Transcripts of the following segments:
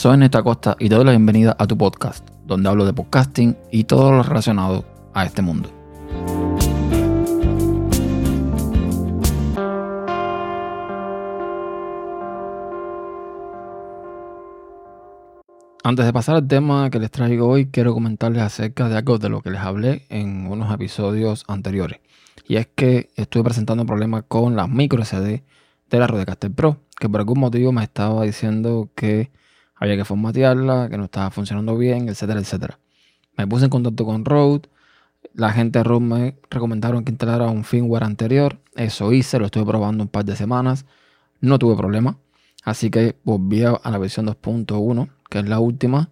Soy Neta Costa y te doy la bienvenida a tu podcast, donde hablo de podcasting y todo lo relacionado a este mundo. Antes de pasar al tema que les traigo hoy, quiero comentarles acerca de algo de lo que les hablé en unos episodios anteriores. Y es que estuve presentando un problema con la micro SD de la Rodecaster Pro, que por algún motivo me estaba diciendo que había que formatearla, que no estaba funcionando bien, etcétera, etcétera. Me puse en contacto con Rode. La gente de Rode me recomendaron que instalara un firmware anterior. Eso hice, lo estuve probando un par de semanas. No tuve problema. Así que volví a la versión 2.1, que es la última,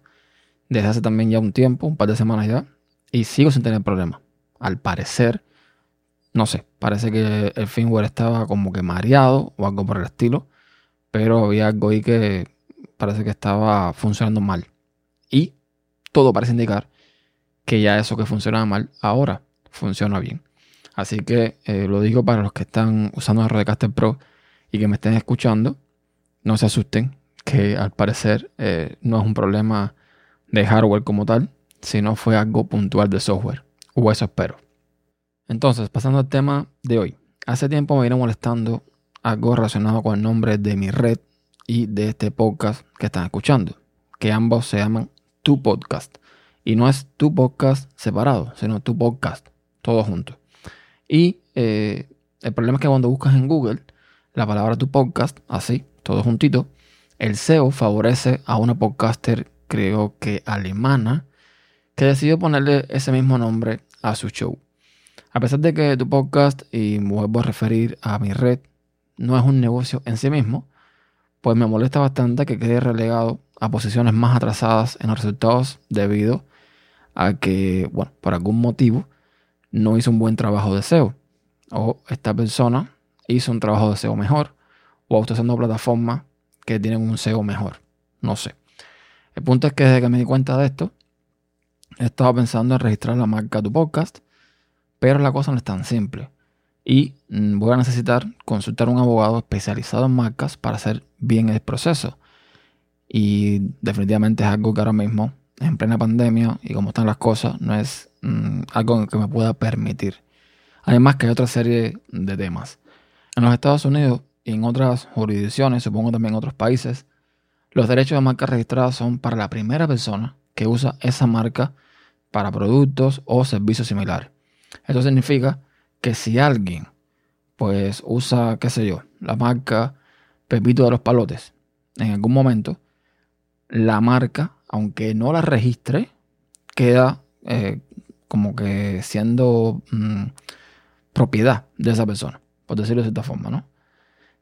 desde hace también ya un tiempo, un par de semanas ya. Y sigo sin tener problema. Al parecer, no sé, parece que el firmware estaba como que mareado o algo por el estilo. Pero había algo ahí que parece que estaba funcionando mal. Y todo parece indicar que ya eso que funcionaba mal ahora funciona bien. Así que eh, lo digo para los que están usando el Rodecaster Pro y que me estén escuchando, no se asusten, que al parecer eh, no es un problema de hardware como tal, sino fue algo puntual de software. O eso espero. Entonces, pasando al tema de hoy. Hace tiempo me vino molestando algo relacionado con el nombre de mi red y de este podcast que están escuchando, que ambos se llaman Tu Podcast. Y no es tu podcast separado, sino tu podcast, todo junto. Y eh, el problema es que cuando buscas en Google la palabra tu podcast, así, todo juntito, el SEO favorece a una podcaster, creo que alemana, que decidió ponerle ese mismo nombre a su show. A pesar de que tu podcast, y vuelvo a referir a mi red, no es un negocio en sí mismo, pues me molesta bastante que quede relegado a posiciones más atrasadas en los resultados debido a que, bueno, por algún motivo no hizo un buen trabajo de SEO. O esta persona hizo un trabajo de SEO mejor. O está usando plataformas que tienen un SEO mejor. No sé. El punto es que desde que me di cuenta de esto, he estado pensando en registrar la marca tu podcast. Pero la cosa no es tan simple y mm, voy a necesitar consultar a un abogado especializado en marcas para hacer bien el proceso. Y definitivamente es algo que ahora mismo, en plena pandemia y como están las cosas, no es mm, algo que me pueda permitir. Además que hay otra serie de temas. En los Estados Unidos y en otras jurisdicciones, supongo también en otros países, los derechos de marca registrada son para la primera persona que usa esa marca para productos o servicios similares. Esto significa que si alguien pues usa, qué sé yo, la marca Pepito de los Palotes en algún momento, la marca, aunque no la registre, queda eh, como que siendo mm, propiedad de esa persona, por decirlo de cierta forma, ¿no?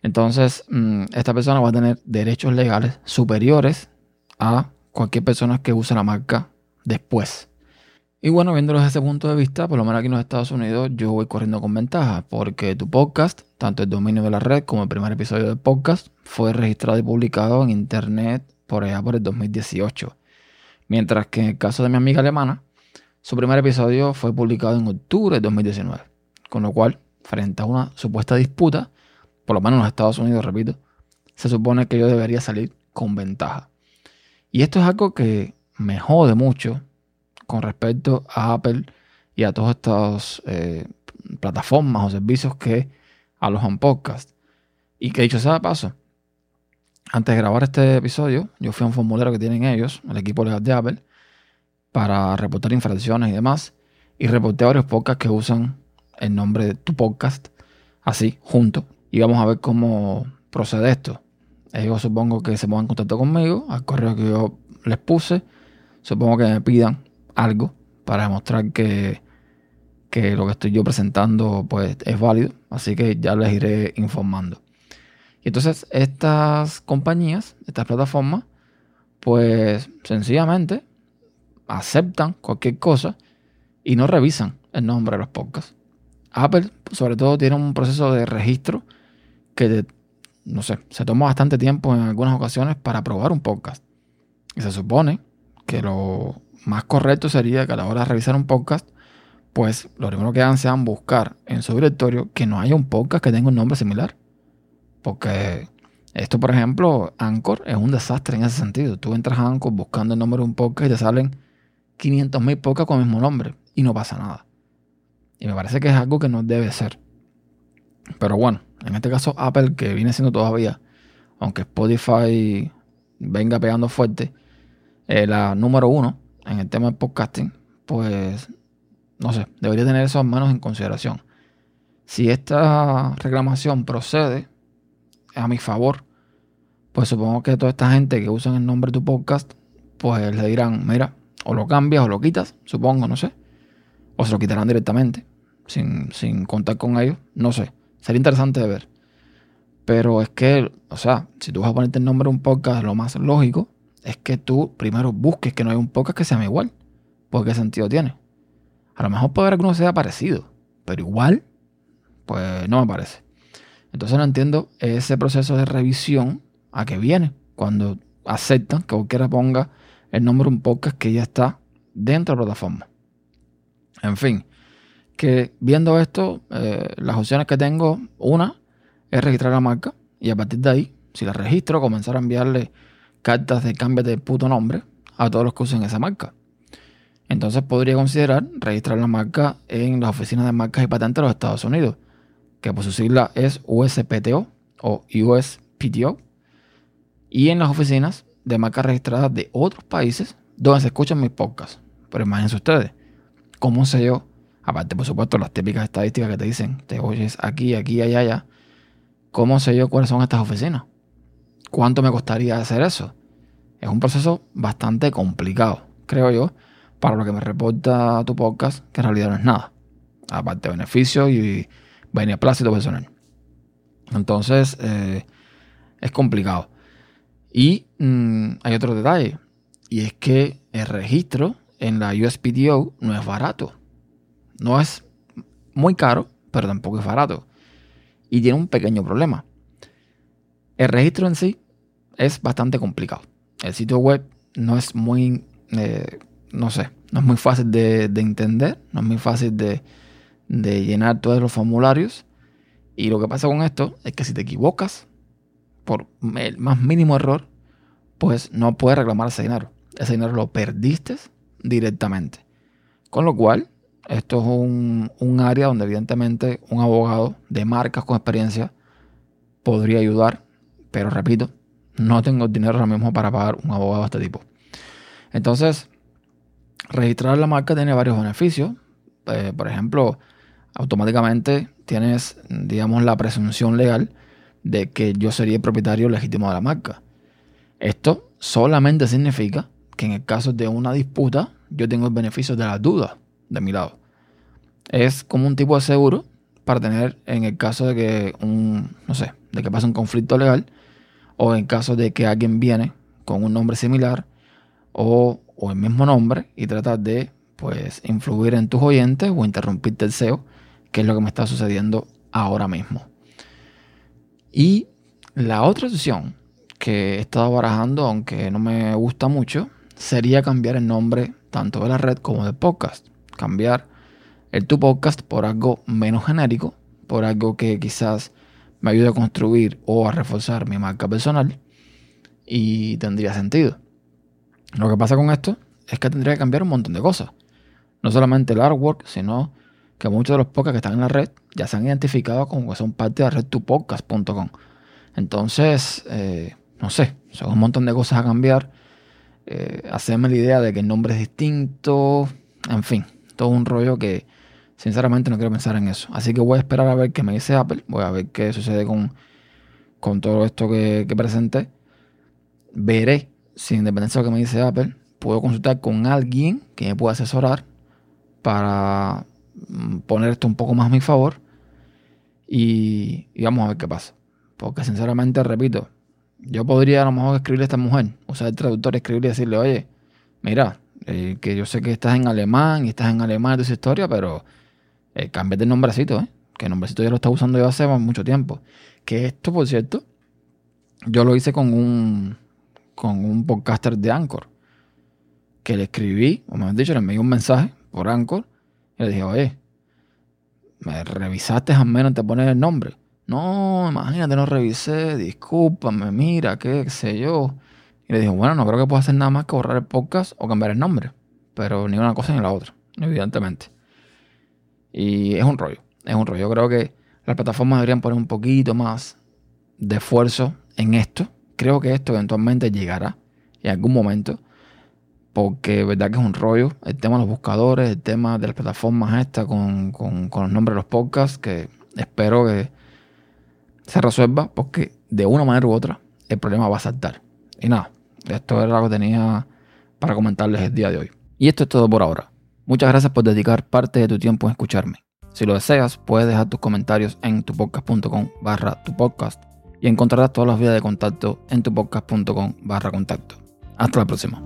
Entonces, mm, esta persona va a tener derechos legales superiores a cualquier persona que use la marca después. Y bueno, viéndolo desde ese punto de vista, por lo menos aquí en los Estados Unidos, yo voy corriendo con ventaja, porque tu podcast, tanto el dominio de la red como el primer episodio del podcast, fue registrado y publicado en internet por allá por el 2018. Mientras que en el caso de mi amiga alemana, su primer episodio fue publicado en octubre de 2019. Con lo cual, frente a una supuesta disputa, por lo menos en los Estados Unidos, repito, se supone que yo debería salir con ventaja. Y esto es algo que me jode mucho con respecto a Apple y a todas estas eh, plataformas o servicios que alojan podcast. Y que dicho sea de paso, antes de grabar este episodio, yo fui a un formulario que tienen ellos, el equipo legal de Apple, para reportar infracciones y demás. Y reporté varios podcasts que usan el nombre de tu podcast, así, junto. Y vamos a ver cómo procede esto. Ellos supongo que se pongan en contacto conmigo, al correo que yo les puse. Supongo que me pidan algo para demostrar que, que lo que estoy yo presentando pues, es válido. Así que ya les iré informando. Y entonces estas compañías, estas plataformas, pues sencillamente aceptan cualquier cosa y no revisan el nombre de los podcasts. Apple, sobre todo, tiene un proceso de registro que, no sé, se toma bastante tiempo en algunas ocasiones para probar un podcast. Y se supone que lo más correcto sería que a la hora de revisar un podcast, pues lo primero que hagan sea buscar en su directorio que no haya un podcast que tenga un nombre similar. Porque Esto, por ejemplo, Anchor es un desastre en ese sentido. Tú entras a Anchor buscando el nombre de un podcast y te salen 500 mil podcasts con el mismo nombre y no pasa nada. Y me parece que es algo que no debe ser. Pero bueno, en este caso Apple, que viene siendo todavía, aunque Spotify venga pegando fuerte, eh, la número uno en el tema del podcasting, pues no sé, debería tener eso manos en consideración. Si esta reclamación procede a mi favor, pues supongo que toda esta gente que usa el nombre de tu podcast, pues le dirán, mira, o lo cambias o lo quitas, supongo, no sé. O se lo quitarán directamente, sin, sin contar con ellos, no sé. Sería interesante de ver. Pero es que, o sea, si tú vas a ponerte el nombre de un podcast, lo más lógico es que tú primero busques que no hay un podcast que sea igual. Porque qué sentido tiene. A lo mejor puede haber que uno sea parecido, pero igual, pues no me parece. Entonces no entiendo ese proceso de revisión a que viene cuando aceptan que cualquiera ponga el nombre de un podcast que ya está dentro de la plataforma. En fin, que viendo esto, eh, las opciones que tengo, una es registrar la marca y a partir de ahí, si la registro, comenzar a enviarle cartas de cambio de puto nombre a todos los que usen esa marca. Entonces podría considerar registrar la marca en las oficinas de marcas y patentes de los Estados Unidos, que por su sigla es USPTO o USPTO, y en las oficinas de marcas registradas de otros países donde se escuchan mis podcasts. Pero imagínense ustedes, ¿cómo sé yo? Aparte, por supuesto, las típicas estadísticas que te dicen, te oyes aquí, aquí, allá, allá. ¿Cómo sé yo cuáles son estas oficinas? ¿Cuánto me costaría hacer eso? Es un proceso bastante complicado, creo yo, para lo que me reporta tu podcast, que en realidad no es nada. Aparte de beneficios y beneplácito personal. Entonces, eh, es complicado. Y mm, hay otro detalle, y es que el registro en la USPTO no es barato. No es muy caro, pero tampoco es barato. Y tiene un pequeño problema. El registro en sí es bastante complicado. El sitio web no es muy eh, no sé, no es muy fácil de, entender, no es muy fácil de, llenar todos los formularios. Y lo que pasa con esto es que si te equivocas por el más mínimo error, pues no puedes reclamar ese dinero. Ese dinero lo perdiste directamente. Con lo cual, esto es un, un, área donde evidentemente un abogado de marcas con experiencia podría ayudar, pero repito, no tengo dinero ahora mismo para pagar un abogado de este tipo. Entonces, registrar la marca tiene varios beneficios. Eh, por ejemplo, automáticamente tienes, digamos, la presunción legal de que yo sería el propietario legítimo de la marca. Esto solamente significa que en el caso de una disputa, yo tengo el beneficio de la duda de mi lado. Es como un tipo de seguro para tener en el caso de que un, no sé, de que pase un conflicto legal o en caso de que alguien viene con un nombre similar o o el mismo nombre y tratar de pues influir en tus oyentes o interrumpirte el SEO, que es lo que me está sucediendo ahora mismo. Y la otra opción que he estado barajando, aunque no me gusta mucho, sería cambiar el nombre tanto de la red como del podcast. Cambiar el tu podcast por algo menos genérico, por algo que quizás me ayude a construir o a reforzar mi marca personal y tendría sentido. Lo que pasa con esto es que tendría que cambiar un montón de cosas. No solamente el artwork, sino que muchos de los podcasts que están en la red ya se han identificado como que son parte de la red. Entonces, eh, no sé, son un montón de cosas a cambiar. Eh, hacerme la idea de que el nombre es distinto. En fin, todo un rollo que sinceramente no quiero pensar en eso. Así que voy a esperar a ver qué me dice Apple. Voy a ver qué sucede con, con todo esto que, que presenté. Veré sin independencia de lo que me dice Apple, puedo consultar con alguien que me pueda asesorar para mm, poner esto un poco más a mi favor y, vamos a ver qué pasa. Porque sinceramente, repito, yo podría a lo mejor escribirle a esta mujer, usar el traductor, escribirle y decirle, oye, mira, eh, que yo sé que estás en alemán y estás en alemán de esa historia, pero eh, cámbiate el nombrecito, ¿eh? Que el nombrecito ya lo está usando yo hace mucho tiempo. Que esto, por cierto, yo lo hice con un, con un podcaster de Anchor. Que le escribí, o me han dicho, le envié un mensaje por Anchor. Y le dije, oye, ¿me revisaste al menos te pones el nombre? No, imagínate, no revisé, discúlpame, mira, qué sé yo. Y le dije, bueno, no creo que pueda hacer nada más que borrar el podcast o cambiar el nombre. Pero ni una cosa ni la otra, evidentemente. Y es un rollo, es un rollo. Yo creo que las plataformas deberían poner un poquito más de esfuerzo en esto. Creo que esto eventualmente llegará en algún momento. Porque verdad que es un rollo. El tema de los buscadores, el tema de las plataformas estas con, con los nombres de los podcasts, que espero que se resuelva porque de una manera u otra el problema va a saltar. Y nada, esto era lo que tenía para comentarles el día de hoy. Y esto es todo por ahora. Muchas gracias por dedicar parte de tu tiempo en escucharme. Si lo deseas, puedes dejar tus comentarios en tupodcast.com barra tu podcast y encontrarás todas las vías de contacto en tupodcast.com barra contacto. Hasta la próxima.